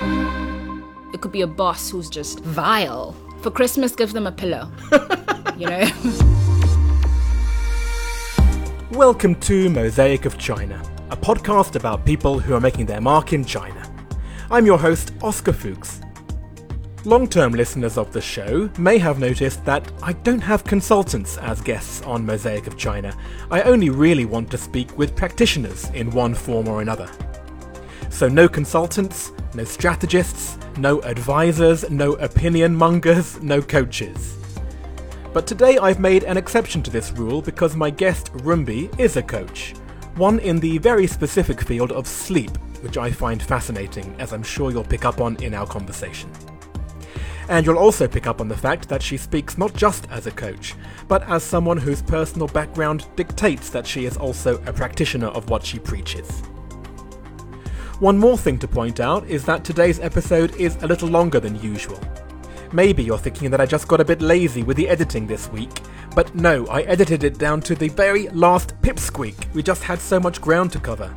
It could be a boss who's just vile. For Christmas, give them a pillow. you know? Welcome to Mosaic of China, a podcast about people who are making their mark in China. I'm your host, Oscar Fuchs. Long term listeners of the show may have noticed that I don't have consultants as guests on Mosaic of China. I only really want to speak with practitioners in one form or another. So, no consultants, no strategists, no advisors, no opinion mongers, no coaches. But today I've made an exception to this rule because my guest, Rumbi, is a coach. One in the very specific field of sleep, which I find fascinating, as I'm sure you'll pick up on in our conversation. And you'll also pick up on the fact that she speaks not just as a coach, but as someone whose personal background dictates that she is also a practitioner of what she preaches. One more thing to point out is that today's episode is a little longer than usual. Maybe you're thinking that I just got a bit lazy with the editing this week, but no, I edited it down to the very last pipsqueak. We just had so much ground to cover.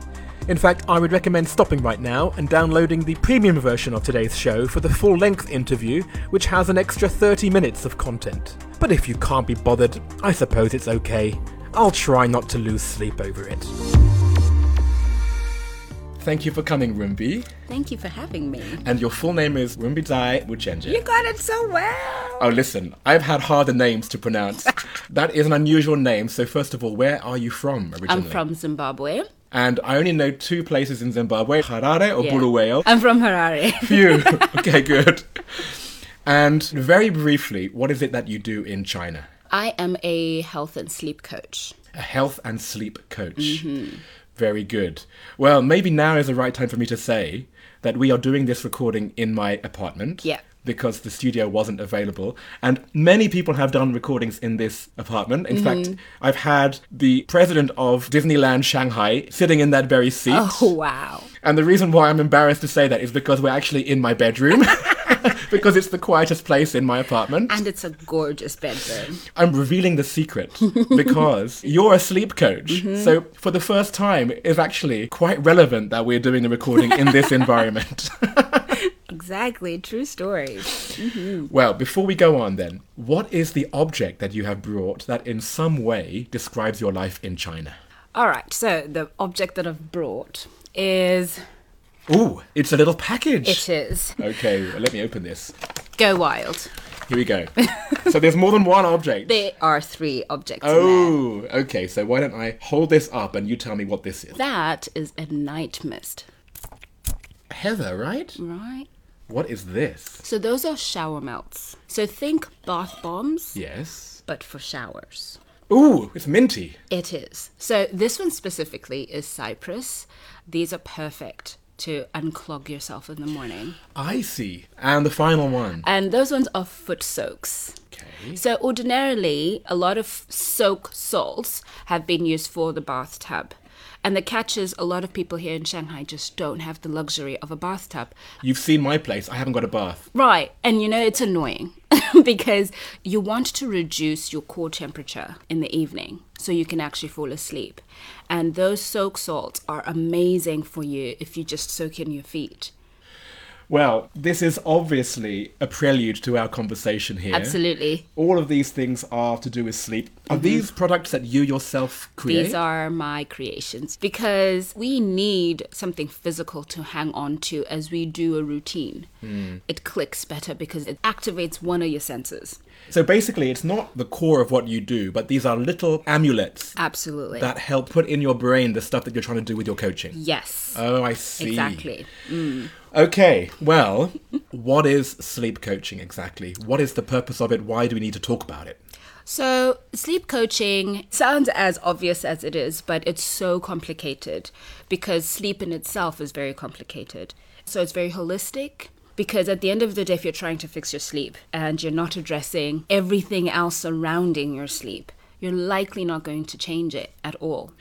In fact, I would recommend stopping right now and downloading the premium version of today's show for the full length interview, which has an extra 30 minutes of content. But if you can't be bothered, I suppose it's okay. I'll try not to lose sleep over it. Thank you for coming, Rumbi. Thank you for having me. And your full name is Rumbidzai Wuchenje. You got it so well. Oh, listen, I've had harder names to pronounce. that is an unusual name. So, first of all, where are you from originally? I'm from Zimbabwe. And I only know two places in Zimbabwe Harare or Yeah. Bulawayo. I'm from Harare. Phew. okay, good. And very briefly, what is it that you do in China? I am a health and sleep coach. A health and sleep coach. Mm-hmm. Very good. Well, maybe now is the right time for me to say that we are doing this recording in my apartment. Yeah. Because the studio wasn't available. And many people have done recordings in this apartment. In Mm-hmm. fact, I've had the president of Disneyland Shanghai sitting in that very seat. Oh, wow. And the reason why I'm embarrassed to say that is because we're actually in my bedroom. because it's the quietest place in my apartment. And it's a gorgeous bedroom. I'm revealing the secret because you're a sleep coach. Mm-hmm. So for the first time, it's actually quite relevant that we're doing the recording in this environment. Exactly. True story. Mm-hmm. well, before we go on then, what is the object that you have brought that in some way describes your life in China? All right. So the object that I've brought is. Ooh, it's a little package. It is. Okay, well, let me open this. Go wild. Here we go. so there's more than one object. There are three objects. Oh, okay. So why don't I hold this up and you tell me what this is? That is a night mist, Heather, right? right? What is this? So those are shower melts. So think bath bombs, Yes. but for showers. Ooh, it's minty. It is. So this one specifically is cypress. These are perfect to unclog yourself in the morning. I see. And the final one. And those ones are foot soaks. Okay. So ordinarily, a lot of soak salts have been used for the bathtub. And the catch is a lot of people here in Shanghai just don't have the luxury of a bathtub. You've seen my place. I haven't got a bath. Right. And you know, it's annoying because you want to reduce your core temperature in the evening so you can actually fall asleep. And those soak salts are amazing for you if you just soak in your feet. Well, this is obviously a prelude to our conversation here. Absolutely. All of these things are to do with sleep. Are mhm. these products that you yourself create? These are my creations because we need something physical to hang on to as we do a routine. Hmm. It clicks better because it activates one of your senses. So basically, it's not the core of what you do, but these are little amulets Absolutely. that help put in your brain the stuff that you're trying to do with your coaching. yes. Oh, I see. exactly. Mm. Okay, well, what is sleep coaching exactly? What is the purpose of it? Why do we need to talk about it? So, sleep coaching sounds as obvious as it is, but it's so complicated because sleep in itself is very complicated. So, it's very holistic because at the end of the day, if you're trying to fix your sleep and you're not addressing everything else surrounding your sleep, you're likely not going to change it at all.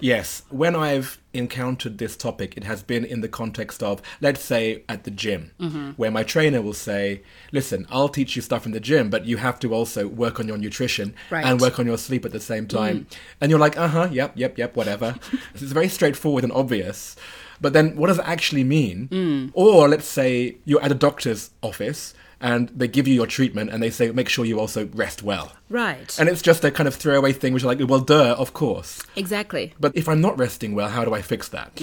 Yes, when I've encountered this topic, it has been in the context of, let's say, at the gym, where my trainer will say, Listen, I'll teach you stuff in the gym, but you have to also work on your nutrition Right. and work on your sleep at the same time. And you're like, Uh huh, yep, yep, yep, whatever. it's very straightforward and obvious. But then what does it actually mean? Mm. Or let's say you're at a doctor's office and they give you your treatment and they say, make sure you also rest well. Right. And it's just a kind of throwaway thing, which is like, well, duh, of course. exactly. But if I'm not resting well, how do I fix that?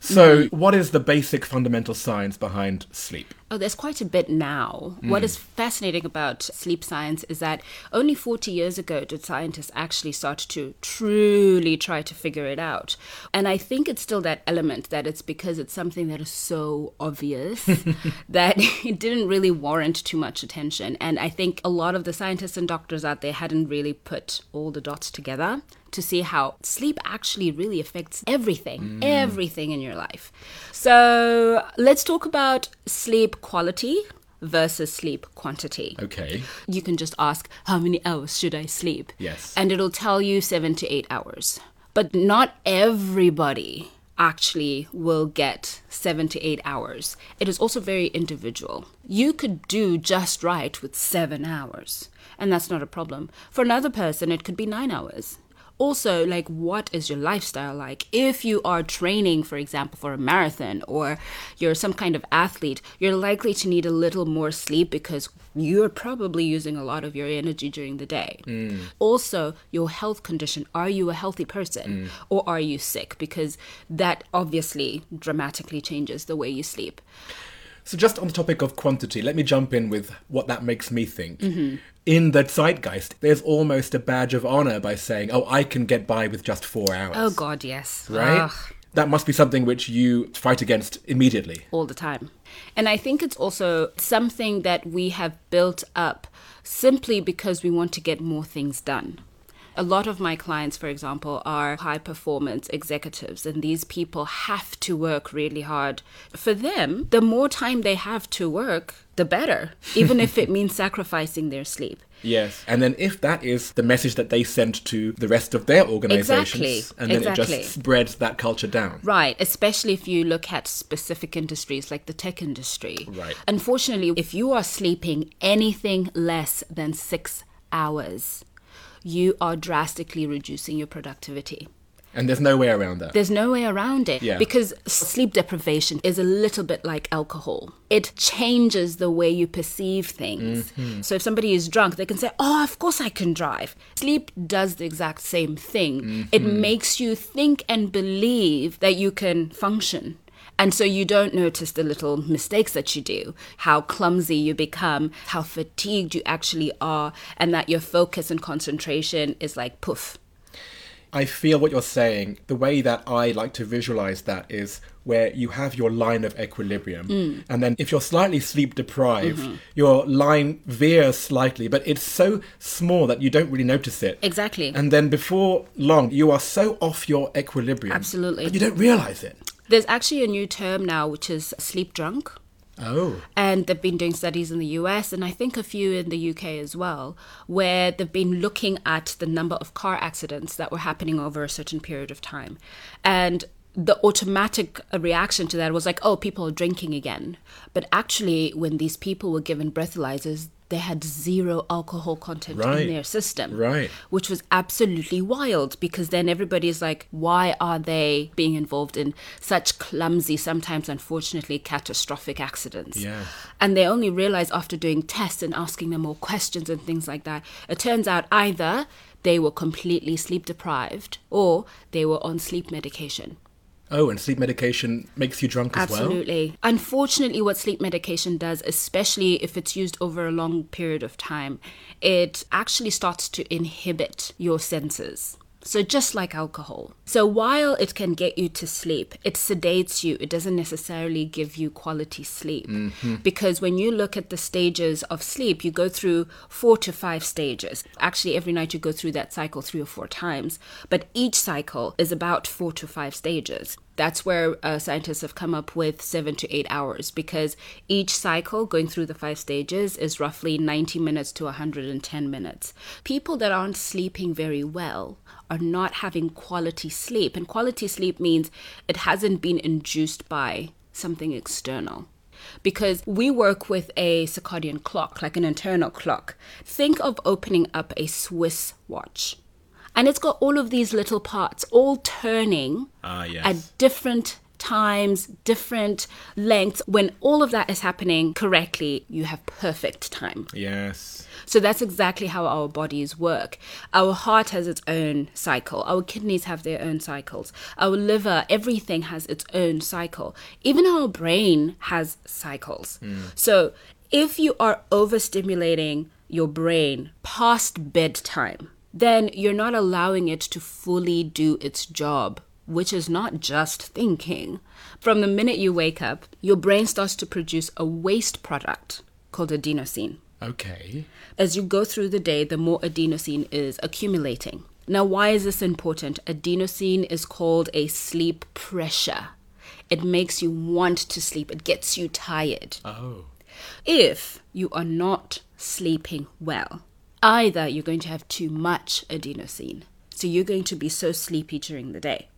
So, what is the basic fundamental science behind sleep? Oh, there's quite a bit now. What hmm. is fascinating about sleep science is that only 40 years ago did scientists actually start to truly try to figure it out. And I think it's still that element that it's because it's something that is so obvious that it didn't really warrant too much attention. And I think a lot of the scientists and doctors out there hadn't really put all the dots together to see how sleep actually really affects everything, mm. everything in your life. So let's talk about sleep quality versus sleep quantity. Okay. You can just ask, how many hours should I sleep? Yes. And it'll tell you seven to eight hours. But not everybody actually will get seven to eight hours. It is also very individual. You could do just right with seven hours, and that's not a problem. For another person, it could be nine hours. Also, like, what is your lifestyle like? If you are training, for example, for a marathon or you're some kind of athlete, you're likely to need a little more sleep because you're probably using a lot of your energy during the day. Also, your health condition are you a healthy person or are you sick? Because that obviously dramatically changes the way you sleep. So, just on the topic of quantity, let me jump in with what that makes me think. Mm-hmm. In the zeitgeist, there's almost a badge of honor by saying, oh, I can get by with just four hours. Oh, God, yes. Right? Ugh. That must be something which you fight against immediately. all the time. And I think it's also something that we have built up simply because we want to get more things done. A lot of my clients, for example, are high performance executives, and these people have to work really hard. For them, the more time they have to work, the better, even if it means sacrificing their sleep. Yes. And then if that is the message that they send to the rest of their organizations, Exactly. and then it just spreads that culture down. Right, especially if you look at specific industries like the tech industry. Right. Unfortunately, if you are sleeping anything less than six hours, you are drastically reducing your productivity. And there's no way around that. There's no way around it Yeah. because sleep deprivation is a little bit like alcohol. It changes the way you perceive things. Mm-hmm. So if somebody is drunk, they can say, "Oh, of course I can drive." Sleep does the exact same thing. It mm-hmm. makes you think and believe that you can function. And so you don't notice the little mistakes that you do, how clumsy you become, how fatigued you actually are, and that your focus and concentration is like poof. I feel what you're saying. The way that I like to visualize that is where you have your line of equilibrium. Mm. And then if you're slightly sleep deprived, Mm-hmm. your line veers slightly, but it's so small that you don't really notice it. Exactly. And then before long, you are so off your equilibrium. Absolutely. You don't realize it. There's actually a new term now, which is sleep drunk. Oh. And they've been doing studies in the US and I think a few in the UK as well, where they've been looking at the number of car accidents that were happening over a certain period of time. And the automatic reaction to that was like, oh, people are drinking again. But actually, when these people were given breathalyzers, they had zero alcohol content Right. in their system. Right. Which was absolutely wild because then everybody's like, why are they being involved in such clumsy, sometimes unfortunately catastrophic accidents? Yeah. And they only realize after doing tests and asking them more questions and things like that. It turns out either they were completely sleep deprived or they were on sleep medication. Oh, and sleep medication makes you drunk as well? Absolutely. Unfortunately, what sleep medication does, especially if it's used over a long period of time, it actually starts to inhibit your senses. So, just like alcohol. So, while it can get you to sleep, it sedates you. It doesn't necessarily give you quality sleep. Mm-hmm. Because when you look at the stages of sleep, you go through four to five stages. Actually, every night you go through that cycle three or four times. But each cycle is about four to five stages. That's where uh, scientists have come up with seven to eight hours because each cycle going through the five stages is roughly 90 minutes to 110 minutes. People that aren't sleeping very well are not having quality sleep. And quality sleep means it hasn't been induced by something external. Because we work with a circadian clock, like an internal clock. Think of opening up a Swiss watch. And it's got all of these little parts all turning Ah, yes. at different times, different lengths. When all of that is happening correctly, you have perfect time. Yes. So that's exactly how our bodies work. Our heart has its own cycle. Our kidneys have their own cycles. Our liver, everything has its own cycle. Even our brain has cycles. So if you are overstimulating your brain past bedtime, then you're not allowing it to fully do its job, which is not just thinking. From the minute you wake up, your brain starts to produce a waste product called adenosine. Okay. As you go through the day, the more adenosine is accumulating. Now, why is this important? Adenosine is called a sleep pressure. It makes you want to sleep, it gets you tired. Oh. If you are not sleeping well, either you're going to have too much adenosine, so you're going to be so sleepy during the day,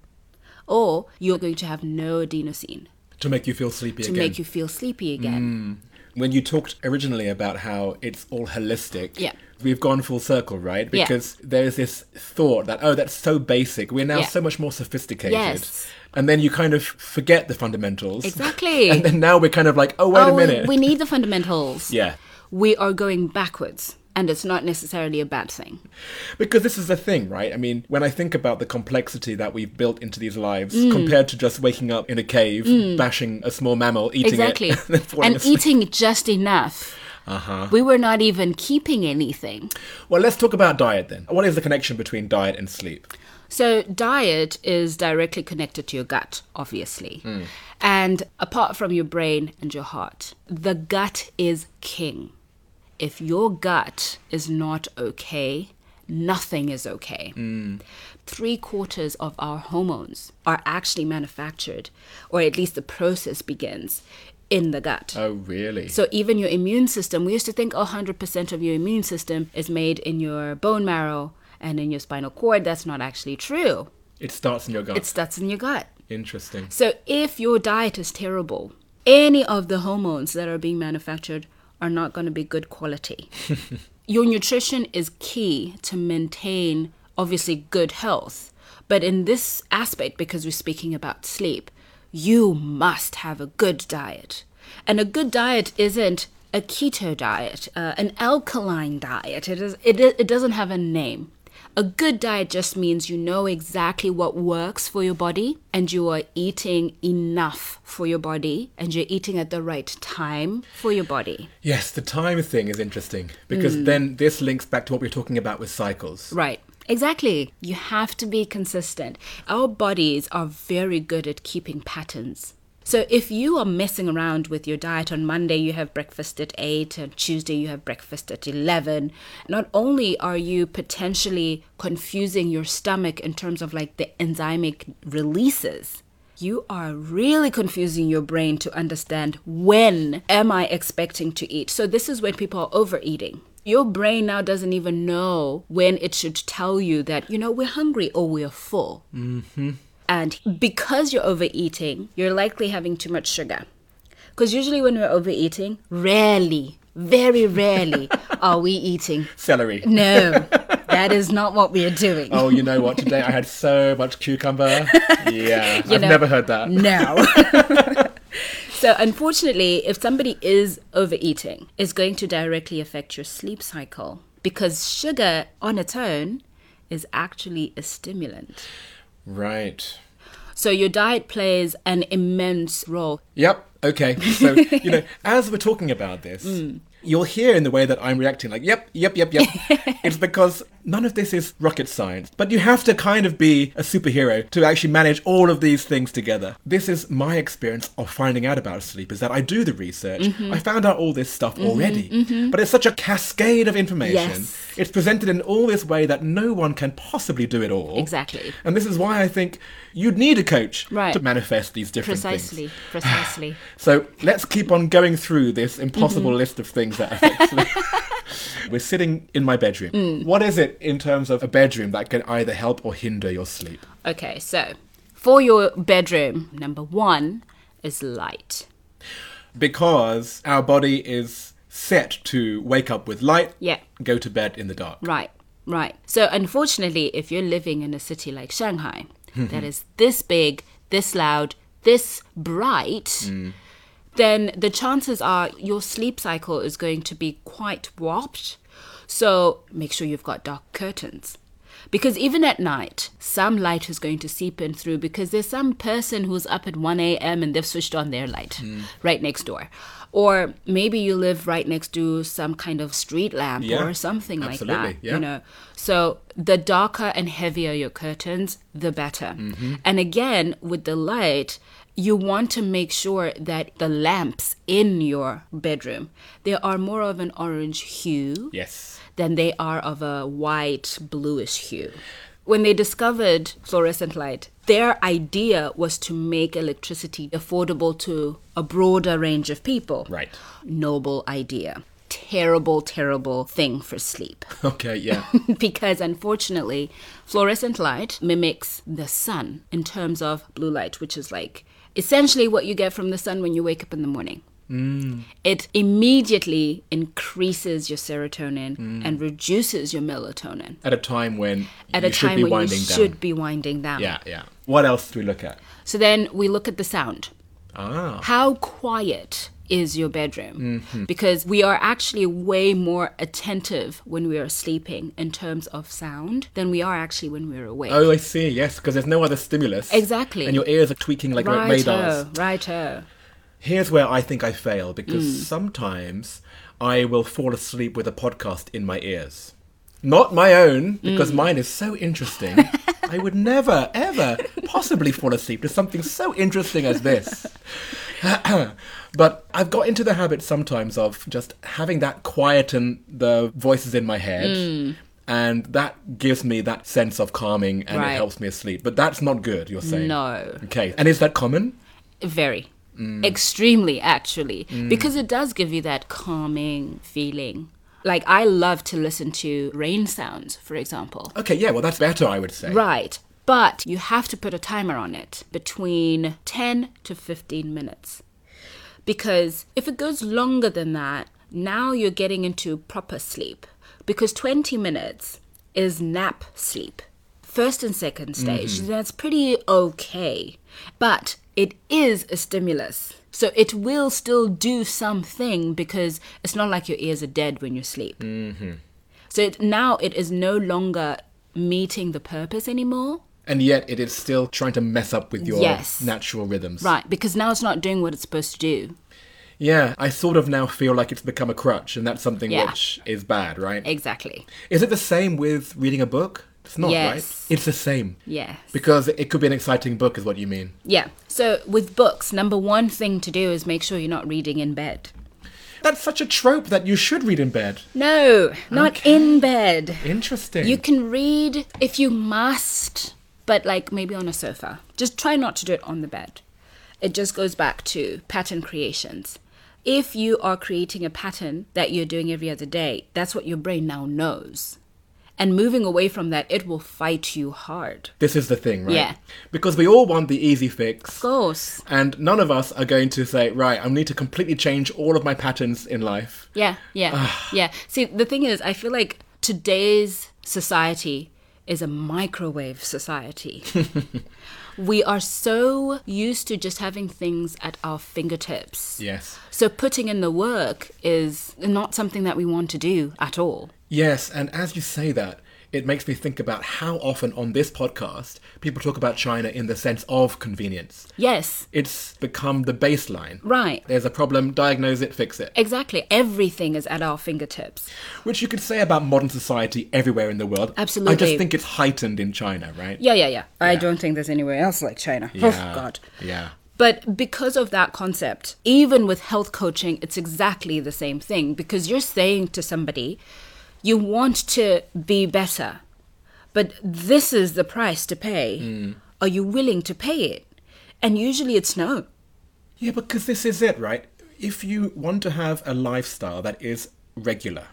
or you're going to have no adenosine To make you feel sleepy to again. make you feel sleepy again. Mm. when you talked originally about how it's all holistic, Yeah. we've gone full circle, right? Yeah. Because there's this thought that, oh, that's so basic. We're now Yeah. so much more sophisticated. Yes. And then you kind of forget the fundamentals. Exactly. And then now we're kind of like, oh, wait oh, a minute. we need the fundamentals. yeah. We are going backwards, and it's not necessarily a bad thing. Because this is the thing, right? I mean, when I think about the complexity that we've built into these lives Mm. compared to just waking up in a cave, bashing a small mammal, eating exactly. it, and, and eating just enough. Uh-huh. We were not even keeping anything. Well, let's talk about diet then. What is the connection between diet and sleep? So, diet is directly connected to your gut, obviously. And apart from your brain and your heart, the gut is king. If your gut is not okay, nothing is okay. Three quarters of our hormones are actually manufactured, or at least the process begins in the gut. Oh, really? So even your immune system, we used to think 100% of your immune system is made in your bone marrow and in your spinal cord. That's not actually true. it starts in your gut. It starts in your gut. Interesting. So if your diet is terrible, any of the hormones that are being manufactured are not going to be good quality. your nutrition is key to maintain obviously good health. But in this aspect, because we're speaking about sleep, you must have a good diet. And a good diet isn't a keto diet, uh, an alkaline diet. It, is, it, it doesn't have a name. A good diet just means you know exactly what works for your body and you are eating enough for your body and you're eating at the right time for your body. Yes, the time thing is interesting because mm. then this links back to what we're talking about with cycles. Right. Exactly. You have to be consistent. Our bodies are very good at keeping patterns. So if you are messing around with your diet on Monday, you have breakfast at 8, and Tuesday, you have breakfast at 11, not only are you potentially confusing your stomach in terms of like the enzymic releases, you are really confusing your brain to understand when am I expecting to eat. So this is when people are overeating. Your brain now doesn't even know when it should tell you that, you know, we're hungry or we're full. Mm-hmm. And because you're overeating, you're likely having too much sugar. Because usually when we're overeating, rarely, very rarely are we eating. Celery. No, that is not what we are doing. Oh, you know what? Today I had so much cucumber. Yeah, I've know- never heard that. No. so, unfortunately, if somebody is overeating, it's going to directly affect your sleep cycle because sugar on its own is actually a stimulant. Right. So, your diet plays an immense role. Yep. Okay. So, you know, as we're talking about this, Mm. you'll hear in the way that I'm reacting, like, yep, yep, yep, yep. it's because none of this is rocket science. But you have to kind of be a superhero to actually manage all of these things together. This is my experience of finding out about sleep is that I do the research. Mm-hmm. I found out all this stuff already. But it's such a cascade of information. Yes. It's presented in all this way that no one can possibly do it all. Exactly. And this is why I think you'd need a coach Right. to manifest these different things. Precisely. Precisely. So let's keep on going through this impossible Mm-hmm. list of things that affect sleep. We're sitting in my bedroom. Mm. What is it in terms of a bedroom that can either help or hinder your sleep? Okay, so for your bedroom, number one is light. Because our body is set to wake up with light, Yeah. go to bed in the dark. Right, right. So, unfortunately, if you're living in a city like Shanghai, that is this big, this loud, this bright, mm. then the chances are your sleep cycle is going to be quite warped. So make sure you've got dark curtains. Because even at night, some light is going to seep in through because there's some person who's up at 1 a.m. and they've switched on their light right next door. Or maybe you live right next to some kind of street lamp Yeah, or something like that. yeah. You know. So the darker and heavier your curtains, the better. Mm-hmm. And again, with the light, you want to make sure that the lamps in your bedroom they are more of an orange hue Yes. than they are of a white bluish hue. When they discovered fluorescent light, their idea was to make electricity affordable to a broader range of people. Right. Noble idea. Terrible, terrible thing for sleep. Okay, yeah. because unfortunately, fluorescent light mimics the sun in terms of blue light, which is like essentially what you get from the sun when you wake up in the morning. It immediately increases your serotonin and reduces your melatonin At a time when at you a should time be when you winding down. should be winding down. Yeah, yeah. What else do we look at? So then we look at the sound. Ah. How quiet is your bedroom? Mm-hmm. Because we are actually way more attentive when we are sleeping in terms of sound than we are actually when we're awake. Oh, I see. Yes, because there's no other stimulus. Exactly. And your ears are tweaking like radars. Righto, righto. Here's where I think I fail because Mm. sometimes I will fall asleep with a podcast in my ears. Not my own, because Mm. mine is so interesting. I would never, ever possibly fall asleep to something so interesting as this. but I've got into the habit sometimes of just having that quieten the voices in my head. Mm. And that gives me that sense of calming and Right. it helps me asleep. But that's not good, you're saying. No. Okay. And is that common? Very. Mm. Extremely, actually. Because it does give you that calming feeling. Like, I love to listen to rain sounds, for example. Okay, yeah, well, that's better, I would say. Right. But you have to put a timer on it between 10 to 15 minutes. Because if it goes longer than that, now you're getting into proper sleep. Because 20 minutes is nap sleep. First and second stage. Mm-hmm. That's pretty okay. But it is a stimulus. So it will still do something because it's not like your ears are dead when you sleep. Mm-hmm. So it, now it is no longer meeting the purpose anymore. And yet it is still trying to mess up with your Yes. natural rhythms. Right, because now it's not doing what it's supposed to do. Yeah, I sort of now feel like it's become a crutch, and that's something Yeah. which is bad, right? Exactly. Is it the same with reading a book? It's not, Yes. right? It's the same. Yes. Because it could be an exciting book, is what you mean. Yeah. So with books, number one thing to do is make sure you're not reading in bed. That's such a trope that you should read in bed. No, not Okay. in bed. Interesting. You can read if you must, but like maybe on a sofa. Just try not to do it on the bed. It just goes back to pattern creations. If you are creating a pattern that you're doing every other day, that's what your brain now knows. And moving away from that, it will fight you hard. This is the thing, right? Yeah. Because we all want the easy fix. Of course. And none of us are going to say, right, I need to completely change all of my patterns in life. Yeah, yeah, ah. yeah. See, the thing is, I feel like today's society is a microwave society. we are so used to just having things at our fingertips. Yes. So putting in the work is not something that we want to do at all. Yes, and as you say that, it makes me think about how often on this podcast people talk about China in the sense of convenience. Yes, It's become the baseline. right. There's a problem, diagnose it, fix it. Exactly. Everything is at our fingertips. Which you could say about modern society everywhere in the world. Absolutely. I just think it's heightened in China, right? Yeah, yeah, yeah. I don't think there's anywhere else like China. Yeah. Oh, God. Yeah. But because of that concept, even with health coaching, it's exactly the same thing because you're saying to somebody, you want to be better, but this is the price to pay. Hmm. Are you willing to pay it? And usually it's no. Yeah, because this is it, right? If you want to have a lifestyle that is regular,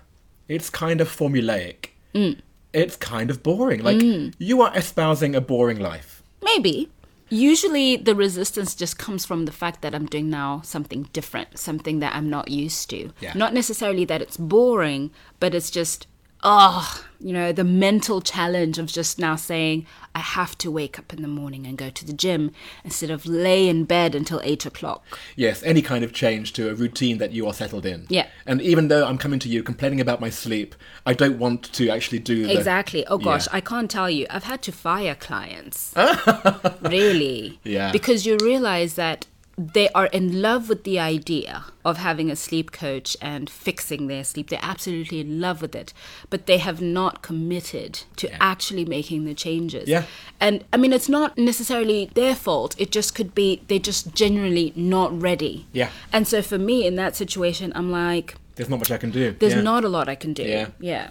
it's kind of formulaic, hmm. it's kind of boring. Like, hmm. you are espousing a boring life. Maybe. Usually the resistance just comes from the fact that I'm doing now something different, something that I'm not used to. Yeah. Not necessarily that it's boring, but it's just oh, you know, the mental challenge of just now saying, I have to wake up in the morning and go to the gym instead of lay in bed until eight o'clock. Yes, any kind of change to a routine that you are settled in. Yeah. And even though I'm coming to you complaining about my sleep, I don't want to actually do the, Exactly. Oh gosh, Yeah. I can't tell you. I've had to fire clients. really? Yeah. Because you realize that they are in love with the idea of having a sleep coach and fixing their sleep. They're absolutely in love with it, but they have not committed to actually making the changes. Yeah. And I mean, it's not necessarily their fault. It just could be they're just genuinely not ready. Yeah. And so for me in that situation, I'm like, There's not much I can do. there's Yeah. not a lot I can do. Yeah. Yeah.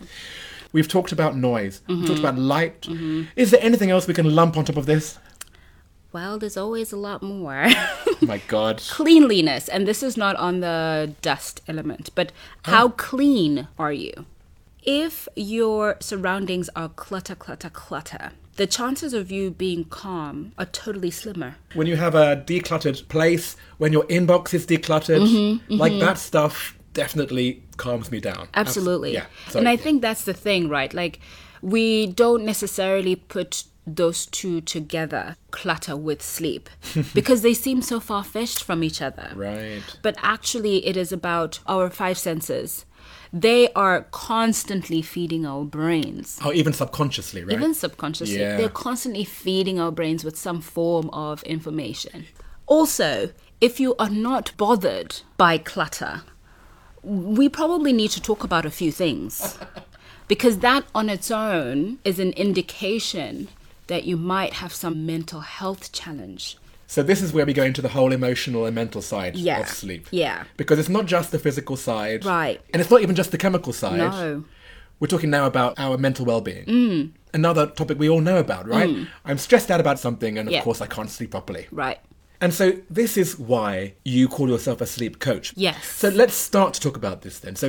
We've talked about noise. We've Mm-hmm. talked about light. Is there anything else we can lump on top of this? Well, there's always a lot more. Oh my god. Cleanliness, and this is not on the dust element, but how clean are you? If your surroundings are clutter, clutter, clutter, the chances of you being calm are totally slimmer. When you have a decluttered place, when your inbox is decluttered, Mm-hmm, like that stuff definitely calms me down. Abs- Absolutely. yeah. So, and I yeah. think that's the thing, right? Like, we don't necessarily put those two together, clutter with sleep, because they seem so far fetched from each other. Right. But actually, it is about our five senses. They are constantly feeding our brains. Oh, even subconsciously, right? Even subconsciously, Yeah. they're constantly feeding our brains with some form of information. Also, if you are not bothered by clutter, we probably need to talk about a few things. because that on its own is an indication that you might have some mental health challenge. So this is where we go into the whole emotional and mental side Yeah. of sleep. Yeah. Because it's not just the physical side. Right. And it's not even just the chemical side. No. We're talking now about our mental well-being. Mm. Another topic we all know about, right? I'm stressed out about something and of Mm. Yeah. course I can't sleep properly. Right. And so this is why you call yourself a sleep coach. Yes. Mm. So let's start to talk about this then. So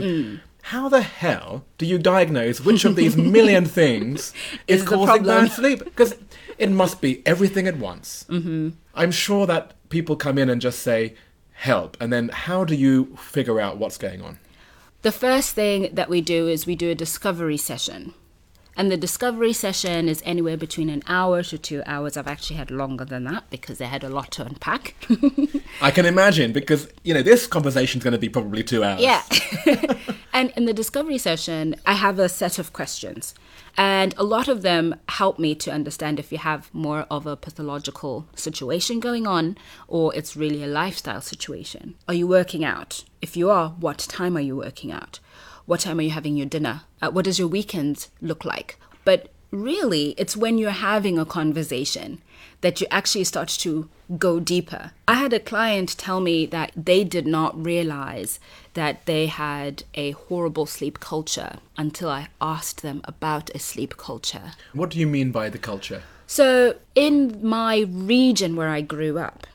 how the hell do you diagnose which of these million things is, Is causing bad sleep? Because it must be everything at once. Mm-hmm. I'm sure that people come in and just say, help. And then how do you figure out what's going on? The first thing that we do is we do a discovery session. And the discovery session is anywhere between an hour to two hours. I've actually had longer than that because they had a lot to unpack. I can imagine because, you know, this conversation is going to be probably two hours. Yeah. and in the discovery session, I have a set of questions. And a lot of them help me to understand if you have more of a pathological situation going on or it's really a lifestyle situation. Are you working out? If you are, what time are you working out? What time are you having your dinner? Uh, what does your weekend look like? But really, it's when you're having a conversation that you actually start to go deeper. I had a client tell me that they did not realize that they had a horrible sleep culture until I asked them about a sleep culture. What do you mean by the culture? So, in my region where I grew up,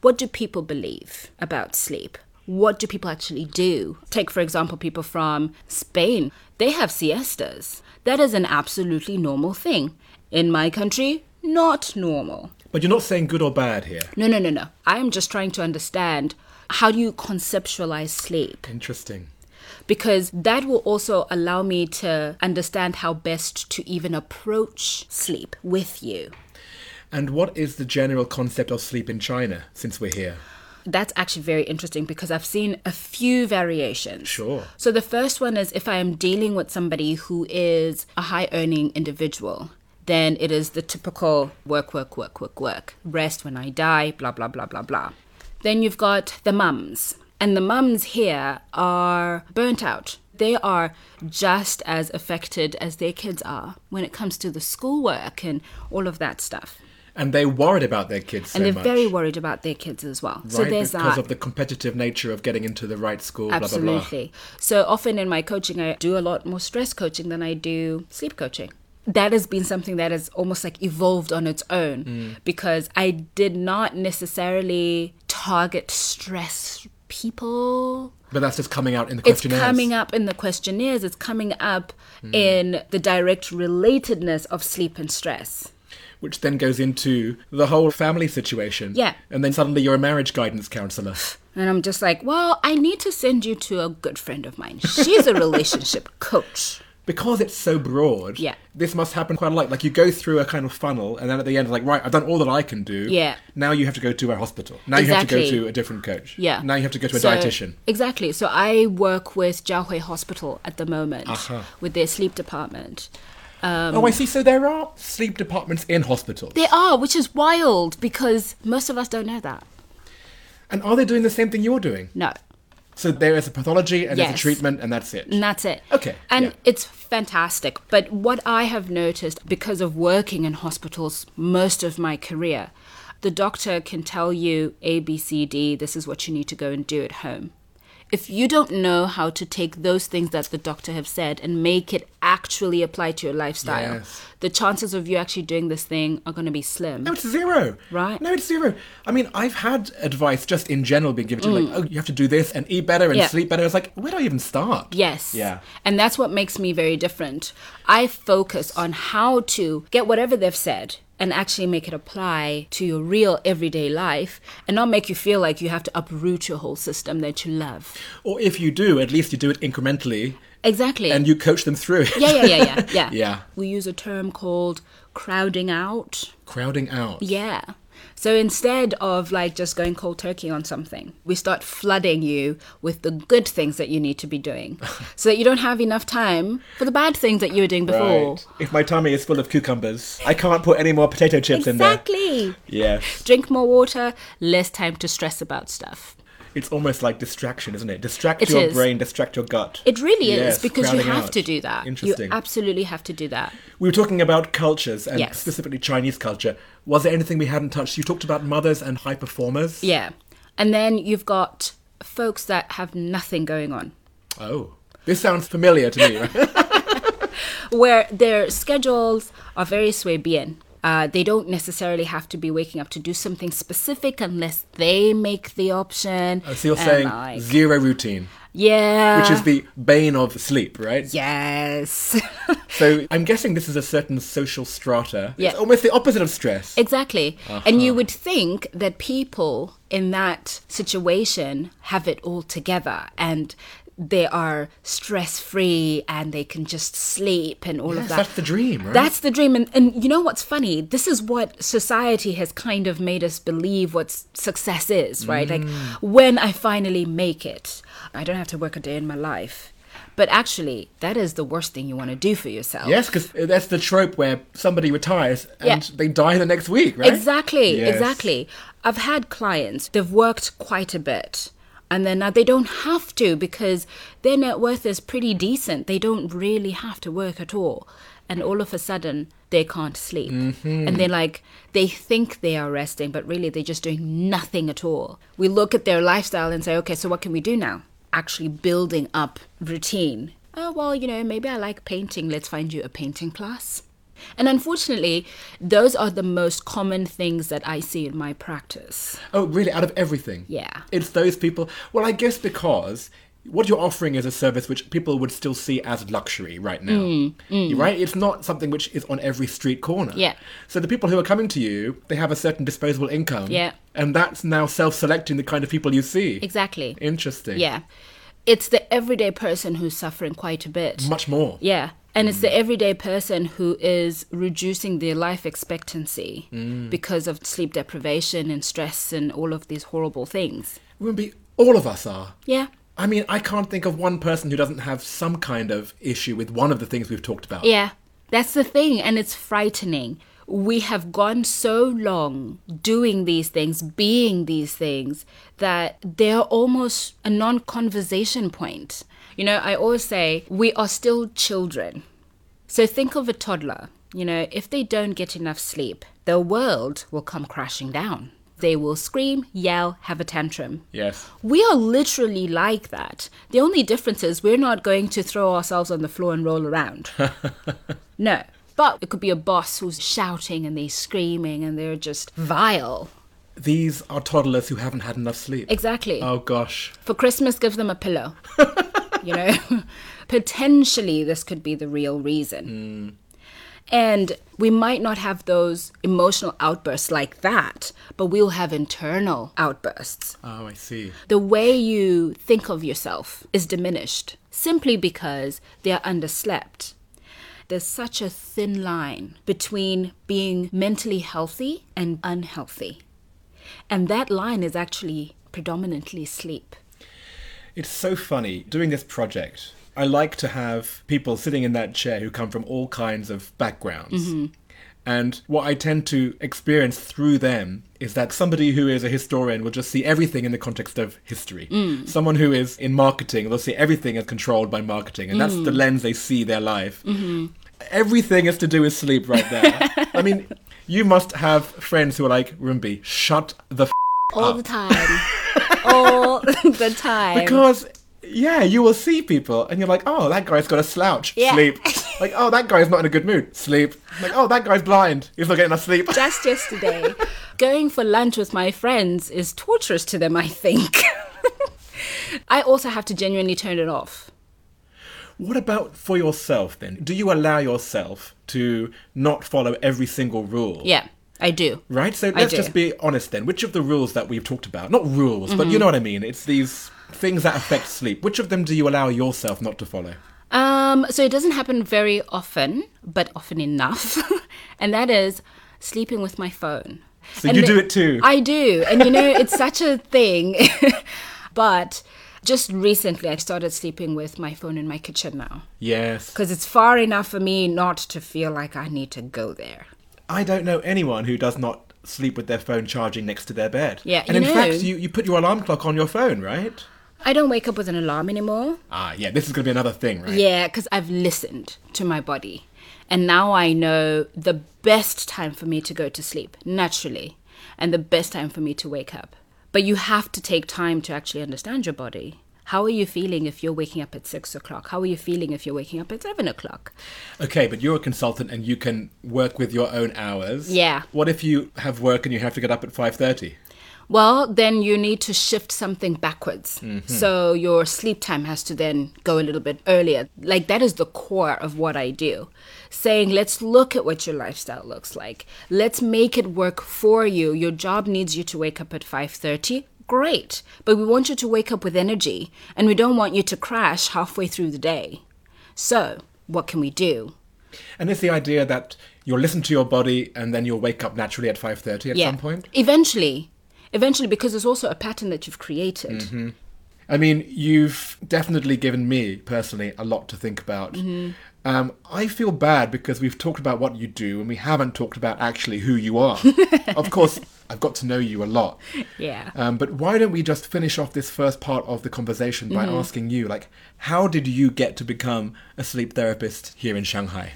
what do people believe about sleep? What do people actually do? Take, for example, people from Spain. They have siestas. That is an absolutely normal thing. In my country, not normal. But you're not saying good or bad here. No, no, no, no. I am just trying to understand how do you conceptualize sleep? Interesting. Because that will also allow me to understand how best to even approach sleep with you. And what is the general concept of sleep in China since we're here? That's actually very interesting because I've seen a few variations. Sure. So the first one is if I am dealing with somebody who is a high earning individual, then it is the typical work, work, work, work, work, rest when I die, blah, blah, blah, blah, blah. Then you've got the mums. And the mums here are burnt out. They are just as affected as their kids are when it comes to the schoolwork and all of that stuff. And they're worried about their kids so And they're much. very worried about their kids as well. right? so there's because that. of the competitive nature of getting into the right school, blah, blah, blah. Absolutely. So often in my coaching, I do a lot more stress coaching than I do sleep coaching. That has been something that has almost like evolved on its own Mm. because I did not necessarily target stress people. But that's just coming out in the questionnaires. It's coming up in the questionnaires, it's coming up in the direct relatedness of sleep and stress. Which then goes into the whole family situation. Yeah. And then suddenly you're a marriage guidance counselor. And I'm just like, well, I need to send you to a good friend of mine. She's a relationship coach. Because it's so broad, Yeah. this must happen quite a lot. Like you go through a kind of funnel, and then at the end, it's like, right, I've done all that I can do. Yeah. Now you have to go to a hospital. Now you have to go to a different coach. Yeah. Now you have to go to a So- dietitian. Exactly. So I work with Jiahui Hospital at the moment Uh-huh. with their sleep department. oh, I see. So there are sleep departments in hospitals. They are, which is wild because most of us don't know that. And are they doing the same thing you're doing? No. So there is a pathology and there's a treatment, and that's it. And that's it. Okay, And yeah. it's fantastic. But what I have noticed because of working in hospitals most of my career, the doctor can tell you A, B, C, D, this is what you need to go and do at home. If you don't know how to take those things that the doctor have said and make it actually apply to your lifestyle, Yes. the chances of you actually doing this thing are going to be slim. No, it's zero. Right. No, it's zero. I mean, I've had advice just in general being given to me, like, oh, you have to do this and eat better and Mm. Yeah. sleep better. It's like, where do I even start? Yes. Yeah. And that's what makes me very different. I focus on how to get whatever they've said and actually make it apply to your real everyday life and not make you feel like you have to uproot your whole system that you love. Or if you do, at least you do it incrementally Exactly. and you coach them through it. yeah, yeah, yeah, yeah, yeah. Yeah. We use a term called crowding out. Crowding out. Yeah. So instead of like just going cold turkey on something, we start flooding you with the good things that you need to be doing so that you don't have enough time for the bad things that you were doing before. Right. If my tummy is full of cucumbers, I can't put any more potato chips in there. Exactly. Yes. Drink more water, less time to stress about stuff. It's almost like distraction, isn't it? Distract It your is. brain, distract your gut. It really Yes, is because you have out. to do that. Interesting. You absolutely have to do that. We were talking about cultures and Yes. specifically Chinese culture. Was there anything we hadn't touched? You talked about mothers and high performers. Yeah. And then you've got folks that have nothing going on, Oh, this sounds familiar to me. Right? where their schedules are very suibian. Uh, they don't necessarily have to be waking up to do something specific unless they make the option. Oh, so you're And, saying like, zero routine, yeah. which is the bane of sleep, right? Yes. So I'm guessing this is a certain social strata. Yeah. It's almost the opposite of stress. Exactly. And you would think that people in that situation have it all together and they are stress free and they can just sleep and all of that. that's the dream, right? That's the dream. And, and you know what's funny? This is what society has kind of made us believe what success is, right? Like mm. when I finally make it, I don't have to work a day in my life. But actually, that is the worst thing you want to do for yourself. Yes, because that's the trope where somebody retires and Yeah. they die the next week, right? Exactly, Yes. exactly. I've had clients, they've worked quite a bit. And then now they don't have to because their net worth is pretty decent. They don't really have to work at all. And all of a sudden, they can't sleep. Mm-hmm. And they're like, they think they are resting, but really they're just doing nothing at all. We look at their lifestyle and say, okay, so what can we do now? Actually building up routine. Oh, well, you know, maybe I like painting. Let's find you a painting class. And unfortunately, those are the most common things that I see in my practice. Oh, really? Out of everything? Yeah. It's those people. Well, I guess because what you're offering is a service which people would still see as luxury right now. Right? It's not something which is on every street corner. Mm, Yeah. So the people who are coming to you, they have a certain disposable income. Yeah. And that's now self selecting the kind of people you see. Exactly. Interesting. Yeah. It's the everyday person who's suffering quite a bit. Much more. Yeah. And it's the mm. everyday person who is reducing their life expectancy mm. because of sleep deprivation and stress and all of these horrible things. Rumbi, all of us are. Yeah. I mean, I can't think of one person who doesn't have some kind of issue with one of the things we've talked about. Yeah, that's the thing, and it's frightening. We have gone so long doing these things, being these things, that they're almost a non conversation point. You know, I always say we are still children. So think of a toddler. You know, if they don't get enough sleep, the world will come crashing down. They will scream, yell, have a tantrum. Yes. We are literally like that. The only difference is we're not going to throw ourselves on the floor and roll around. no. But it could be a boss who's shouting and they're screaming and they're just vile. These are toddlers who haven't had enough sleep. Exactly. Oh, gosh. For Christmas, give them a pillow. you know? Potentially, this could be the real reason. Hmm. And we might not have those emotional outbursts like that, but we'll have internal outbursts. Oh, I see. the way you think of yourself is diminished simply because they are underslept. There's such a thin line between being mentally healthy and unhealthy. And that line is actually predominantly sleep. It's so funny doing this project. I like to have people sitting in that chair who come from all kinds of backgrounds. Mm-hmm. And what I tend to experience through them is that somebody who is a historian will just see everything in the context of history. Mm. Someone who is in marketing, they'll see everything as controlled by marketing, and that's the mm. lens they see their life. Mm-hmm. Everything is to do with sleep right there. I mean, you must have friends who are like, Rumbi, shut the f- All the time. All the time. Because yeah, you will see people and you're like, oh, that guy's got a slouch. Yeah. Sleep. like, oh, that guy's not in a good mood. Sleep. Like, oh, that guy's blind. He's not getting enough sleep. just yesterday. Going for lunch with my friends is torturous to them, I think. I also have to genuinely turn it off. What about for yourself then? Do you allow yourself to not follow every single rule? Yeah, I do. Right? So let's just be honest then. Which of the rules that we've talked about, not rules, but Mm-hmm. you know what I mean? It's these things that affect sleep. Which of them do you allow yourself not to follow? Um, so it doesn't happen very often, but often enough. and that is sleeping with my phone. So And you the- do it too. I do. And you know, it's such a thing. but just recently, I started sleeping with my phone in my kitchen now. yes. Because it's far enough for me not to feel like I need to go there. I don't know anyone who does not sleep with their phone charging next to their bed. Yeah, And in know- fact, you, you put your alarm clock on your phone, right? I don't wake up with an alarm anymore. Ah, yeah, this is going to be another thing, right? Yeah, because I've listened to my body. And now I know the best time for me to go to sleep, naturally, and the best time for me to wake up. But you have to take time to actually understand your body. How are you feeling if you're waking up at six o'clock? How are you feeling if you're waking up at seven o'clock? Okay, but you're a consultant and you can work with your own hours. Yeah. What if you have work and you have to get up at 5.30? Well, then you need to shift something backwards. Mm-hmm. So your sleep time has to then go a little bit earlier. Like that is the core of what I do. Saying, let's look at what your lifestyle looks like. Let's make it work for you. Your job needs you to wake up at 5:30. Great. But we want you to wake up with energy and we don't want you to crash halfway through the day. So, what can we do? And it's the idea that you'll listen to your body and then you'll wake up naturally at 5.30 at some point? Eventually. Eventually because it's also a pattern that you've created. I mean, you've definitely given me personally a lot to think about. Mm-hmm. Um, I feel bad because we've talked about what you do and we haven't talked about actually who you are. of course, I've got to know you a lot. Yeah. Um, but why don't we just finish off this first part of the conversation by Mm-hmm. asking you, like, how did you get to become a sleep therapist here in Shanghai?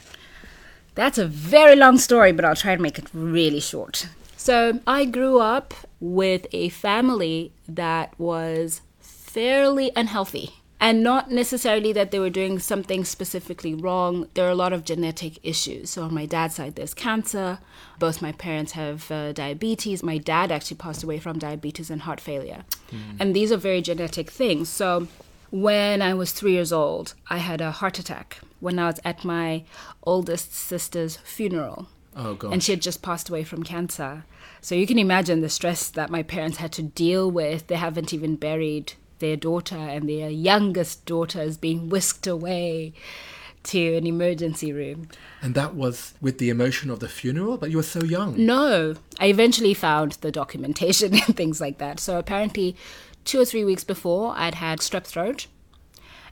That's a very long story, but I'll try and make it really short. So, I grew up with a family that was fairly unhealthy. And not necessarily that they were doing something specifically wrong. There are a lot of genetic issues. So, on my dad's side, there's cancer. Both my parents have uh, diabetes. My dad actually passed away from diabetes and heart failure. And these are very genetic things. So, when I was three years old, I had a heart attack when I was at my oldest sister's funeral. Oh, gosh. And she had just passed away from cancer. So you can imagine the stress that my parents had to deal with. They haven't even buried their daughter, and their youngest daughter is being whisked away to an emergency room. And that was with the emotion of the funeral, but you were so young. No, I eventually found the documentation and things like that. So apparently, two or three weeks before, I'd had strep throat.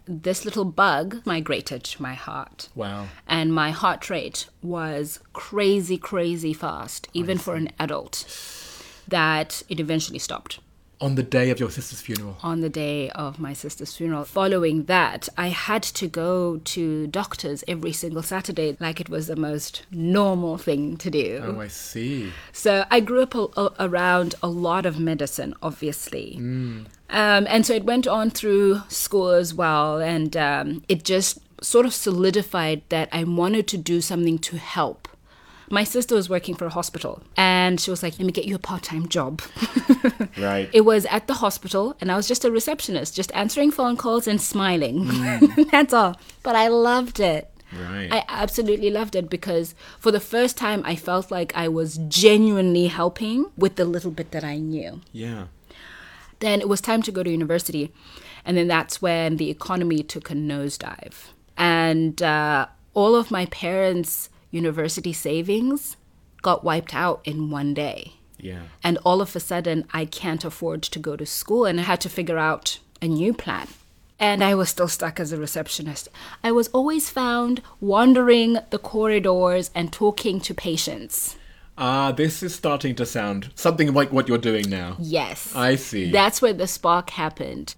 This little bug migrated to my heart. Wow. And my heart rate was crazy, crazy fast, even for an adult, that it eventually stopped On the day of your sister's funeral. on the day of my sister's funeral. Following that, I had to go to doctors every single Saturday like it was the most normal thing to do. Oh, I see. So I grew up a, around a lot of medicine, obviously. Mm. Um, and so it went on through school as well. And um, it just sort of solidified that I wanted to do something to help. My sister was working for a hospital and she was like, let me get you a part time job. Right. It was at the hospital, and I was just a receptionist, just answering phone calls and smiling. That's all. But I loved it. Right. I absolutely loved it because for the first time, I felt like I was genuinely helping with the little bit that I knew. yeah. Then it was time to go to university, and then that's when the economy took a nosedive. And uh, all of my parents' university savings got wiped out in one day. Yeah. And all of a sudden, I can't afford to go to school, and I had to figure out a new plan. And I was still stuck as a receptionist. I was always found wandering the corridors and talking to patients. Ah, this is starting to sound something like what you're doing now. Yes. I see. That's where the spark happened.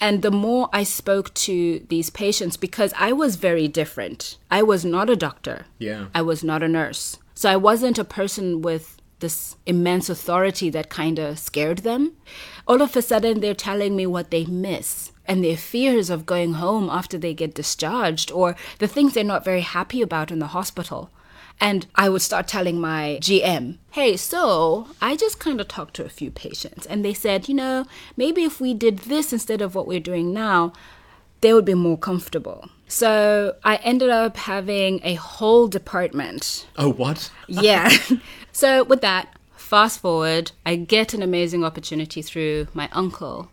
And the more I spoke to these patients, because I was very different, I was not a doctor. Yeah. I was not a nurse. So I wasn't a person with this immense authority that kind of scared them. All of a sudden, they're telling me what they miss and their fears of going home after they get discharged or the things they're not very happy about in the hospital. And I would start telling my GM, hey, so I just kind of talked to a few patients, and they said, you know, maybe if we did this instead of what we're doing now, they would be more comfortable. So I ended up having a whole department Oh, what? yeah. so with that, fast forward, I get an amazing opportunity through my uncle.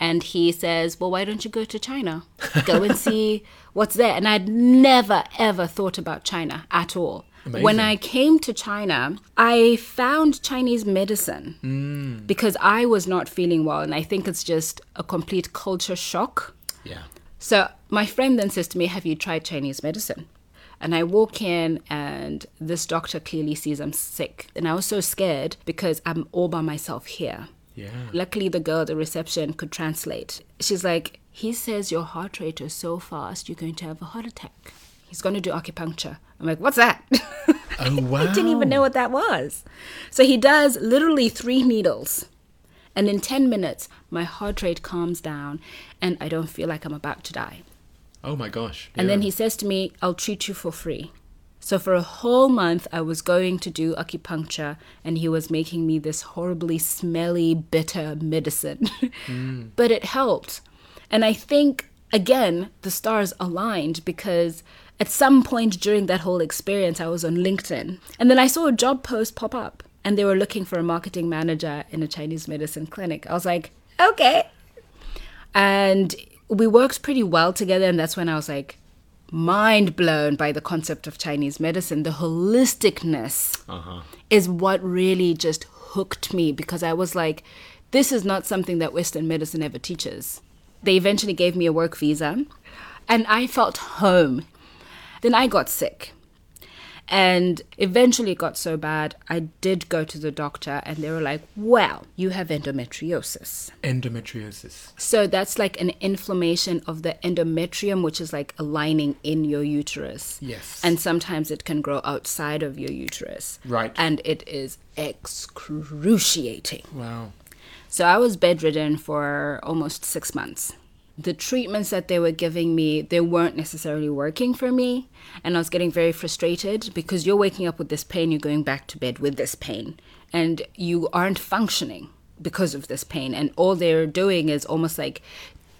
And he says, Well, why don't you go to China? Go and see what's there. And I'd never, ever thought about China at all. Amazing. When I came to China, I found Chinese medicine mm. because I was not feeling well. And I think it's just a complete culture shock. Yeah. So my friend then says to me, Have you tried Chinese medicine? And I walk in, and this doctor clearly sees I'm sick. And I was so scared because I'm all by myself here. Yeah. Luckily, the girl at the reception could translate. She's like, He says your heart rate is so fast, you're going to have a heart attack. He's going to do acupuncture. I'm like, What's that? Oh, wow. I didn't even know what that was. So he does literally three needles. And in 10 minutes, my heart rate calms down and I don't feel like I'm about to die. Oh, my gosh. And then he says to me, I'll treat you for free. So for a whole month, I was going to do acupuncture, and he was making me this horribly smelly, bitter medicine. Mm. but it helped. And I think, again, the stars aligned because at some point during that whole experience, I was on LinkedIn. And then I saw a job post pop up, and they were looking for a marketing manager in a Chinese medicine clinic. I was like, okay, and we worked pretty well together and that's when i was like mind blown by the concept of chinese medicine the holisticness Uh-huh. is what really just hooked me because i was like this is not something that western medicine ever teaches they eventually gave me a work visa and i felt home then i got sick and eventually it got so bad i did go to the doctor and they were like well you have endometriosis Endometriosis. so that's like an inflammation of the endometrium, which is like a lining in your uterus. Yes. And sometimes it can grow outside of your uterus. Right. And it is excruciating. Wow. So I was bedridden for almost six months. The treatments that they were giving me, they weren't necessarily working for me. And I was getting very frustrated because you're waking up with this pain, you're going back to bed with this pain, and you aren't functioning because of this pain. And all they're doing is almost like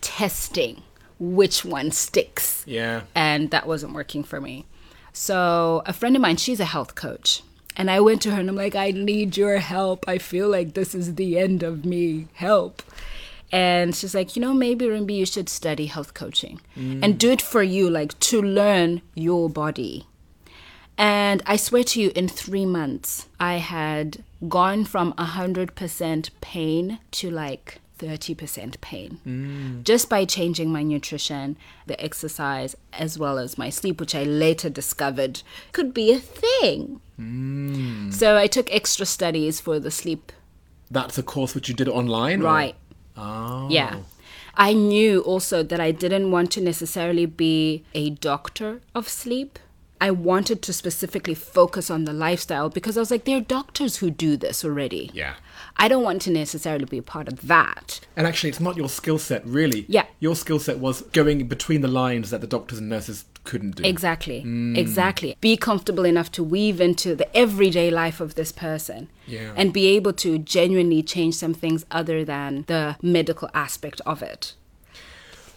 testing which one sticks Yeah. and that wasn't working for me. So a friend of mine, she's a health coach. And I went to her and I'm like, I need your help. I feel like this is the end of me. Help. And she's like, you know, maybe Rumbi, you should study health coaching mm. and do it for you, like to learn your body. And I swear to you, in three months, I had gone from 100% pain to like 30% pain mm. just by changing my nutrition, the exercise, as well as my sleep, which I later discovered could be a thing. Mm. So I took extra studies for the sleep. That's a course which you did online? or- Right. Oh. Yeah. I knew also that I didn't want to necessarily be a doctor of sleep. I wanted to specifically focus on the lifestyle because I was like, there are doctors who do this already. Yeah. I don't want to necessarily be a part of that. And actually, it's not your skill set, really. Yeah. Your skill set was going between the lines that the doctors and nurses couldn't do. Exactly. Exactly. Be comfortable enough to weave into the everyday life of this person. Yeah. And be able to genuinely change some things other than the medical aspect of it.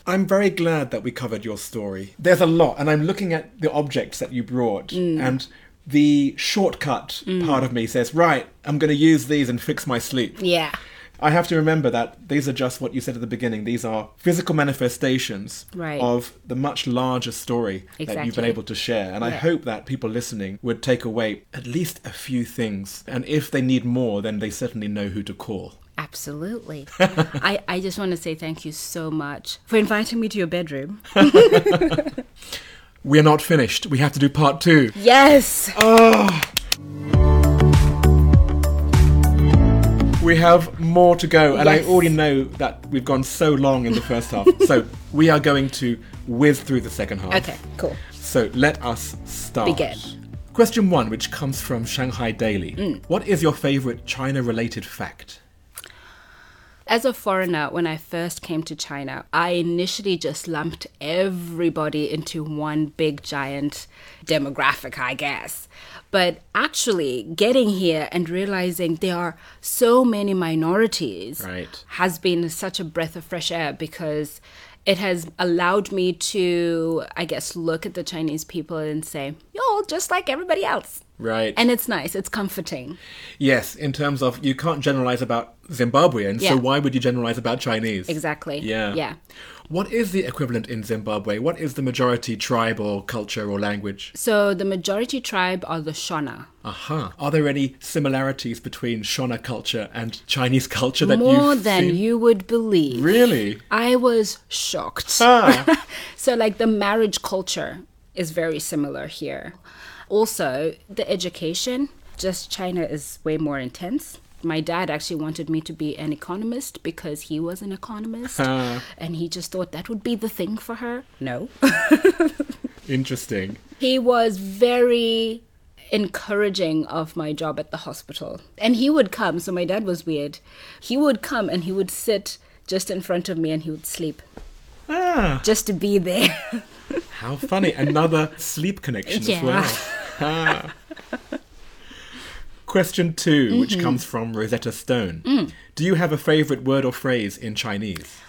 I'm very glad that we covered your story. There's a lot, and I'm looking at the objects that you brought, Mm. and the shortcut part of me says, right, I'm going to use these and fix my sleep. Yeah. I have to remember that these are just what you said at the beginning. These are physical manifestations Right. of the much larger story that you've been able to share. And I hope that people listening would take away at least a few things. And if they need more, then they certainly know who to call. Absolutely. I, I just want to say thank you so much for inviting me to your bedroom. We're not finished. We have to do part two. Yes. Oh, We have more to go, and I already know that we've gone so long in the first half. so we are going to whiz through the second half. Okay, cool. So let us start. Begin. Question one, which comes from Shanghai Daily. Mm. What is your favorite China related fact? As a foreigner, when I first came to China, I initially just lumped everybody into one big giant demographic, I guess. But actually, getting here and realizing there are so many minorities Right. has been such a breath of fresh air because it has allowed me to, I guess, look at the Chinese people and say, you're just like everybody else. Right. And it's nice, it's comforting. yes, in terms of you can't generalize about Zimbabweans, Yeah. so why would you generalize about Chinese? Exactly. Yeah. Yeah. What is the equivalent in Zimbabwe? What is the majority tribe or culture or language? So the majority tribe are the Shona. Aha. Are there any similarities between Shona culture and Chinese culture that More you've than seen? you would believe. Really? I was shocked. Ah. so, like, the marriage culture is very similar here. Also, the education, just China is way more intense. My dad actually wanted me to be an economist because he was an economist. And he just thought that would be the thing for her. No. Interesting. he was very encouraging of my job at the hospital. And he would come, so my dad was weird. He would come and he would sit just in front of me and he would sleep Ah, just to be there. how funny. Another sleep connection as well. Ah. Question 2 Mm-hmm. which comes from Rosetta Stone. Mm. Do you have a favorite word or phrase in Chinese?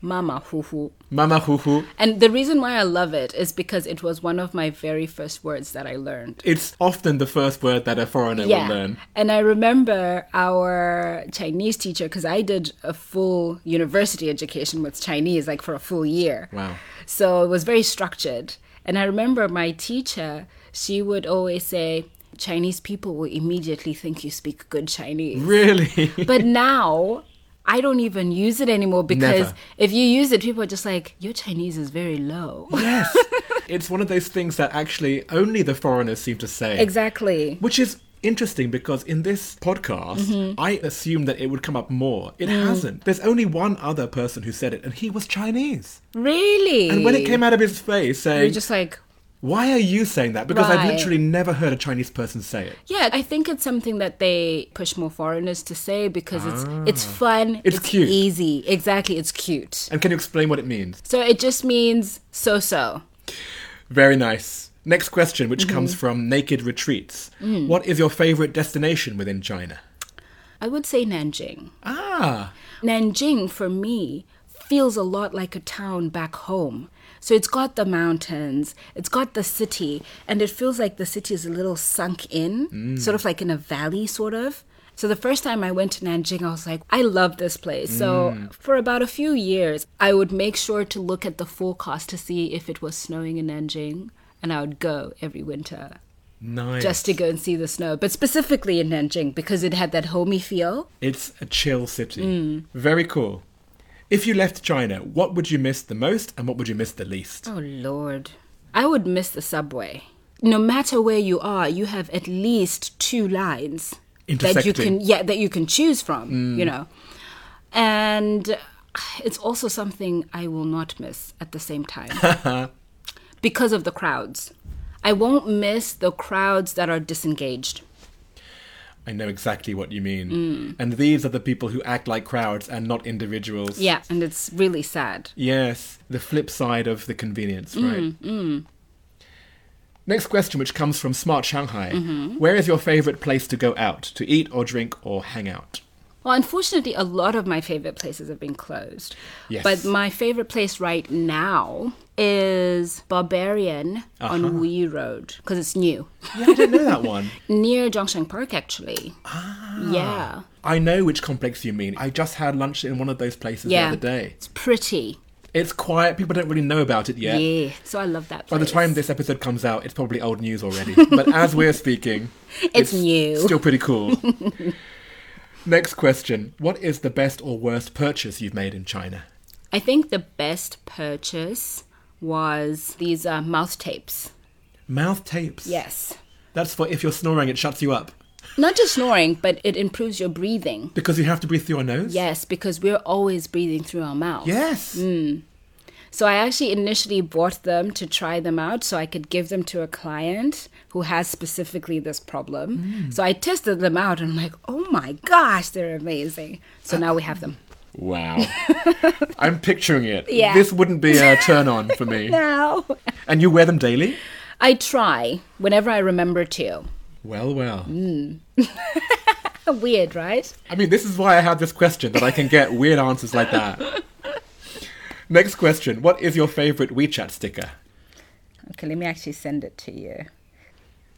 Mama hu hu. Mama hu hu. And the reason why I love it is because it was one of my very first words that I learned. It's often the first word that a foreigner will learn. And I remember our Chinese teacher, because I did a full university education with Chinese, like for a full year. Wow. So it was very structured. And I remember my teacher, she would always say, Chinese people will immediately think you speak good Chinese. Really? But now, I don't even use it anymore because Never. if you use it, people are just like, your Chinese is very low. yes. It's one of those things that actually only the foreigners seem to say. exactly. Which is interesting because in this podcast, Mm-hmm. I assumed that it would come up more. It Mm. hasn't. There's only one other person who said it, and he was Chinese. Really? And when it came out of his face saying, you're just like, Why are you saying that? Because I've literally never heard a Chinese person say it. Yeah, I think it's something that they push more foreigners to say because it's it's fun, Ah. It's cute. easy. Exactly, it's cute. And can you explain what it means? So it just means so so. Very nice. Next question, which Mm-hmm. comes from Naked Retreats. Mm. What is your favorite destination within China? I would say Nanjing. Ah, Nanjing for me feels a lot like a town back home. So it's got the mountains, it's got the city, and it feels like the city is a little sunk in, sort of like in a valley, sort of. So the first time I went to Nanjing, I was like, I love this place. So for about a few years, I would make sure to look at the forecast to see if it was snowing in Nanjing, and I would go every winter nice. just to go and see the snow. But specifically in Nanjing because it had that homey feel. It's a chill city. Mm. Very cool. If you left China, what would you miss the most and what would you miss the least? Oh Lord. I would miss the subway. No matter where you are, you have at least two lines that you can yeah, that you can choose from, you mm. know. And it's also something I will not miss at the same time. because of the crowds. I won't miss the crowds that are disengaged. I know exactly what you mean. And these are the people who act like crowds and not individuals. Yeah, and it's really sad. Yes, the flip side of the convenience, Mm, right? Next question, which comes from Smart Shanghai. Mm-hmm. Where is your favorite place to go out to eat or drink or hang out? Well, unfortunately, a lot of my favorite places have been closed. Yes. But my favorite place right now is Barbarian on Wee Road because it's new. Yeah, I didn't know that one. Near Zhongshan Park, actually. Ah. Yeah. I know which complex you mean. I just had lunch in one of those places Yeah. the other day. It's pretty. It's quiet. People don't really know about it yet. Yeah. So I love that By the time this episode comes out, it's probably old news already. but as we're speaking, It's new. Still pretty cool. Next question. What is the best or worst purchase you've made in China? I think the best purchase was these uh, mouth tapes. Mouth tapes. Yes. That's for if you're snoring, it shuts you up. Not just snoring, but it improves your breathing. Because you have to breathe through your nose? Yes, because we're always breathing through our mouth. Yes. So I actually initially bought them to try them out so I could give them to a client who has specifically this problem. Mm. So I tested them out and I'm like, oh my gosh, they're amazing. So now we have them. Wow. I'm picturing it. Yeah. This wouldn't be a turn on for me. Now And you wear them daily? I try whenever I remember to. Well, well. Mm. Weird, right? I mean, this is why I have this question, that I can get weird answers like that. Next question. What is your favorite WeChat sticker? Okay, let me actually send it to you.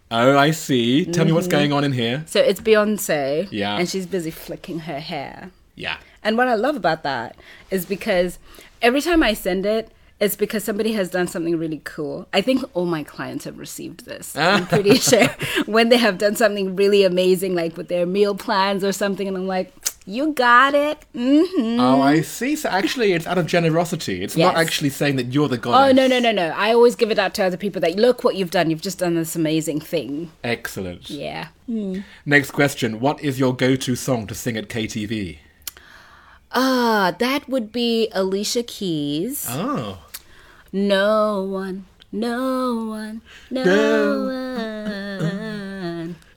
Oh, I see. Tell me what's mm-hmm. going on in here. So it's Beyonce. Yeah. And she's busy flicking her hair. Yeah. And what I love about that is because every time I send it, it's because somebody has done something really cool. I think all my clients have received this. I'm pretty sure when they have done something really amazing, like with their meal plans or something, and I'm like, you got it. hmm Oh, I see. So actually, it's out of generosity. It's not actually saying that you're the goddess. Oh, no, no, no, no. I always give it out to other people that, look what you've done. You've just done this amazing thing. Excellent. Yeah. Next question. What is your go-to song to sing at KTV? Ah, that would be Alicia Keys. Oh. No one, no one, no one.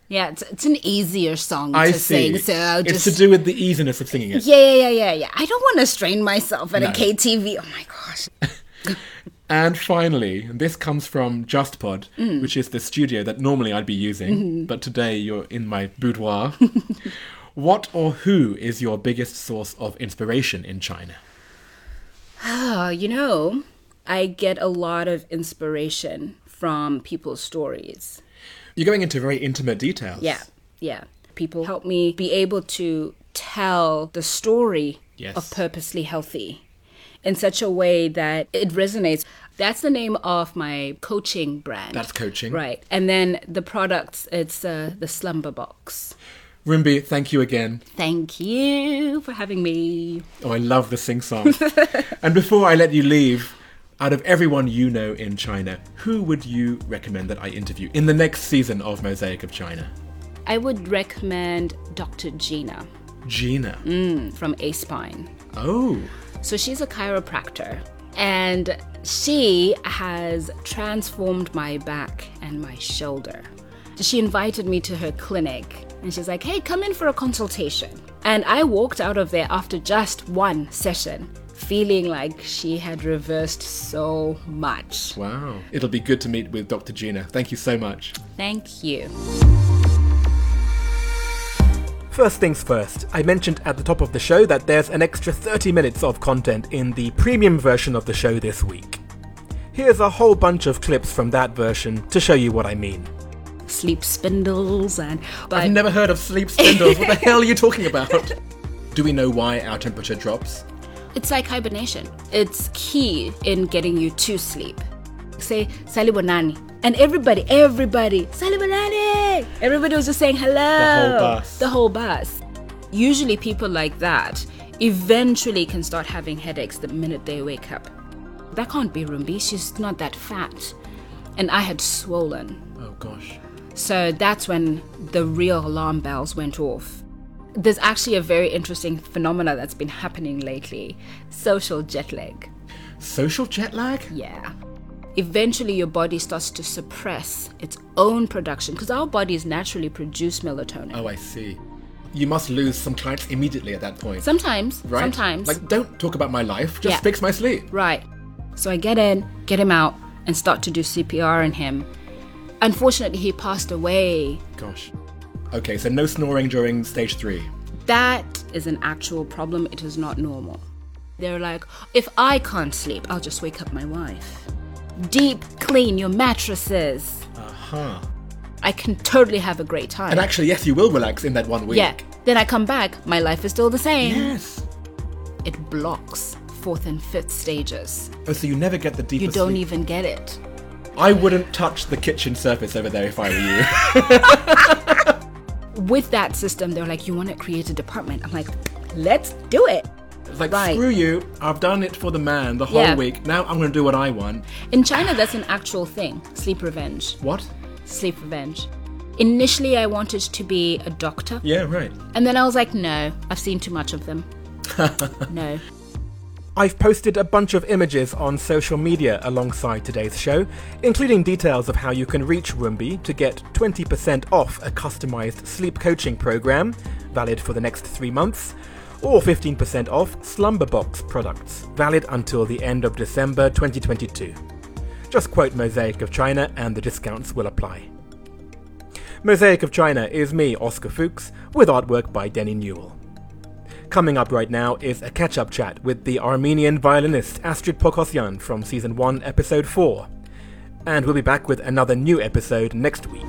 Yeah, it's, it's an easier song I to see. sing, so I'll it's just. to do with the easiness of singing it. yeah, yeah, yeah, yeah, yeah. I don't want to strain myself at No. a KTV. Oh my gosh. And finally, this comes from JustPod, Mm. which is the studio that normally I'd be using, Mm-hmm. but today you're in my boudoir. what or who is your biggest source of inspiration in China? Oh, you know, I get a lot of inspiration from people's stories. You're going into very intimate details. Yeah, yeah. People help me be able to tell the story Yes. of Purposely Healthy in such a way that it resonates. That's the name of my coaching brand. That's coaching. Right. And then the products, it's uh, the Slumber Box. Rumbi, thank you again. Thank you for having me. Oh, I love the sing song. and before I let you leave, out of everyone you know in China, who would you recommend that I interview in the next season of Mosaic of China? I would recommend Dr. Gina Gina. Mm, from A Spine. Oh. So she's a chiropractor and she has transformed my back and my shoulder. She invited me to her clinic and she's like, hey, come in for a consultation. And I walked out of there after just one session feeling like she had reversed so much. Wow. It'll be good to meet with Dr. Gina. Thank you so much. Thank you. First things first, I mentioned at the top of the show that there's an extra 30 minutes of content in the premium version of the show this week. Here's a whole bunch of clips from that version to show you what I mean. Sleep spindles and but I've never heard of sleep spindles. what the hell are you talking about? Do we know why our temperature drops? It's like hibernation. It's key in getting you to sleep. Say Salibonani. And everybody, everybody, Salibonani! Everybody was just saying hello. The whole bus. The whole bus. Usually people like that eventually can start having headaches the minute they wake up. That can't be Rumbi. She's not that fat. And I had swollen. Oh gosh. So that's when the real alarm bells went off. There's actually a very interesting phenomena that's been happening lately social jet lag. Social jet lag? Yeah. Eventually, your body starts to suppress its own production because our bodies naturally produce melatonin. Oh, I see. You must lose some clients immediately at that point. Sometimes, right? sometimes. Like, don't talk about my life, just Yeah. fix my sleep. Right. So I get in, get him out, and start to do CPR on him. Unfortunately, he passed away. Gosh. Okay, so no snoring during stage three. That is an actual problem. It is not normal. They're like, if I can't sleep, I'll just wake up my wife. Deep clean your mattresses. Uh huh. I can totally have a great time. And actually, yes, you will relax in that one week. yeah. Then I come back, my life is still the same. Yes. It blocks fourth and fifth stages. Oh, so you never get the deeper You don't sleep. even get it. I wouldn't touch the kitchen surface over there if I were you. With that system, they're like, you want to create a department. I'm like, let's do it. Like, Right. screw you. I've done it for the man the whole Yeah. week. Now I'm going to do what I want. In China, that's an actual thing sleep revenge. What? Sleep revenge. Initially, I wanted to be a doctor. Yeah, right. And then I was like, no, I've seen too much of them. no. I've posted a bunch of images on social media alongside today's show, including details of how you can reach Rumbi to get 20% off a customized sleep coaching program, valid for the next three months, or 15% off Slumberbox products, valid until the end of December 2022. Just quote Mosaic of China and the discounts will apply. Mosaic of China is me, Oscar Fuchs, with artwork by Denny Newell. Coming up right now is a catch up chat with the Armenian violinist Astrid Poghosyan from Season 1, Episode 4. And we'll be back with another new episode next week.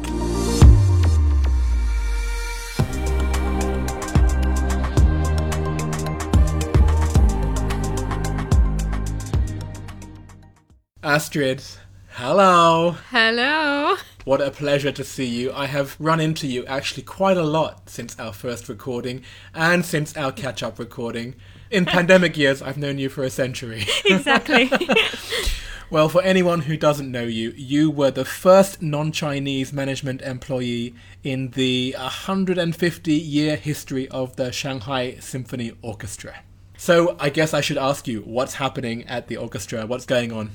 Astrid, hello! Hello. What a pleasure to see you. I have run into you actually quite a lot since our first recording and since our catch up recording. In pandemic years, I've known you for a century. Exactly. Well, for anyone who doesn't know you, you were the first non Chinese management employee in the 150 year history of the Shanghai Symphony Orchestra. So, I guess I should ask you what's happening at the orchestra? What's going on?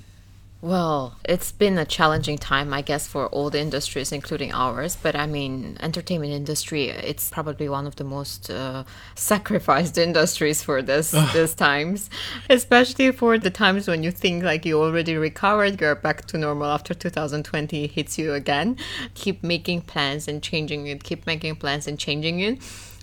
Well, it's been a challenging time, I guess, for all the industries, including ours. But I mean, entertainment industry, it's probably one of the most uh, sacrificed industries for this these times, especially for the times when you think like you already recovered, you're back to normal after 2020 hits you again. Keep making plans and changing it. Keep making plans and changing it.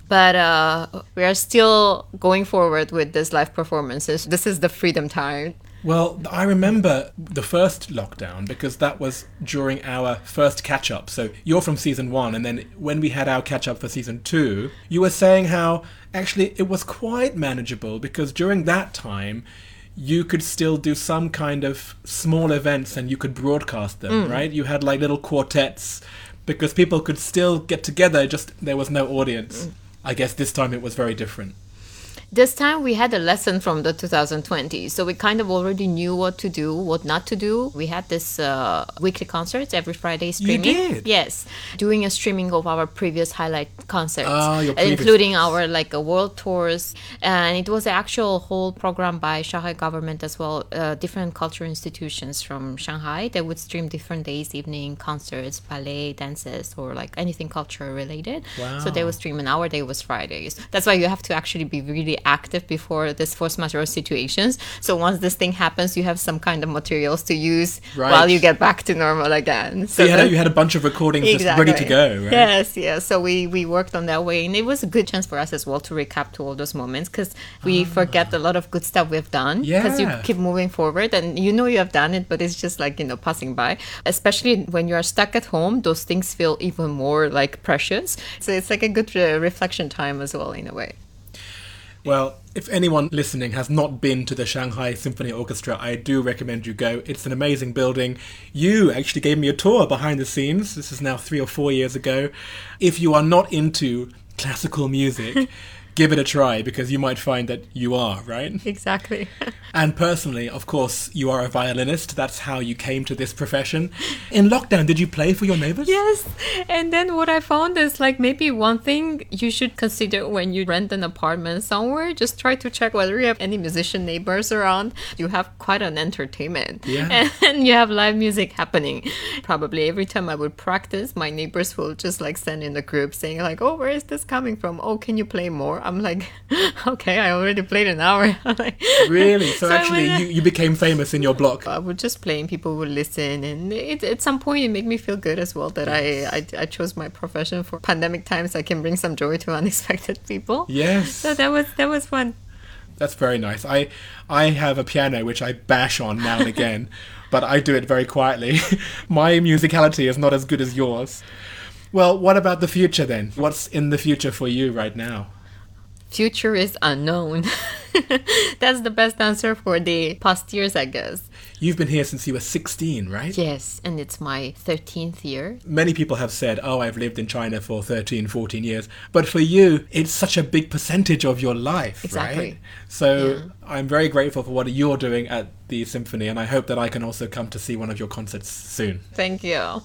But uh, we are still going forward with this live performances. This is the freedom time. Well, I remember the first lockdown because that was during our first catch up. So you're from season one, and then when we had our catch up for season two, you were saying how actually it was quite manageable because during that time, you could still do some kind of small events and you could broadcast them, mm. right? You had like little quartets because people could still get together, just there was no audience. Mm. I guess this time it was very different. This time we had a lesson from the 2020, so we kind of already knew what to do, what not to do. We had this uh, weekly concerts every Friday streaming. did? Yes, doing a streaming of our previous highlight concerts, Ah, previous including our like uh, world tours, and it was an actual whole program by Shanghai government as well. Uh, different cultural institutions from Shanghai that would stream different days, evening concerts, ballet, dances, or like anything culture related. So they would stream, and our day was Fridays. That's why you have to actually be really active before this force majeure situations. So once this thing happens, you have some kind of materials to use Right. while you get back to normal again. So you had, a, you had a bunch of recordings just ready to go, right? Yes, yes. So we we worked on that way, and it was a good chance for us as well to recap to all those moments because we forget a lot of good stuff we've done because you Ah. Keep moving forward and you know you have done it, but it's just like you know passing by. Especially when you are stuck at home, those things feel even more like precious. So it's like a good uh, reflection time as well in a way. Well, if anyone listening has not been to the Shanghai Symphony Orchestra, I do recommend you go. It's an amazing building. You actually gave me a tour behind the scenes. This is now three or four years ago. If you are not into classical music, give it a try because you might find that you are, right? Exactly. And personally, of course, you are a violinist. That's how you came to this profession. In lockdown, did you play for your neighbors? Yes. And then what I found is like maybe one thing you should consider when you rent an apartment somewhere, just try to check whether you have any musician neighbors around. You have quite an entertainment. Yeah. And you have live music happening. Probably every time I would practice, my neighbors will just like send in a group saying like, "Oh, where is this coming from? Oh, can you play more?" I'm like, okay, I already played an hour. like, really? So, So actually, went- you, you became famous in your block. I would just play and people would listen. And it, at some point, it made me feel good as well that I, I, I chose my profession for pandemic times. I can bring some joy to unexpected people. Yes. So that was that was fun. That's very nice. I I have a piano which I bash on now and again, but I do it very quietly. My musicality is not as good as yours. Well, what about the future then? What's in the future for you right now? Future is unknown. That's the best answer for the past years, I guess. You've been here since you were 16, right? Yes, and it's my 13th year. Many people have said, "Oh, I've lived in China for 13, 14 years." But for you, it's such a big percentage of your life, Exactly. right? So, I'm very grateful for what you're doing at the symphony and I hope that I can also come to see one of your concerts soon. Thank you.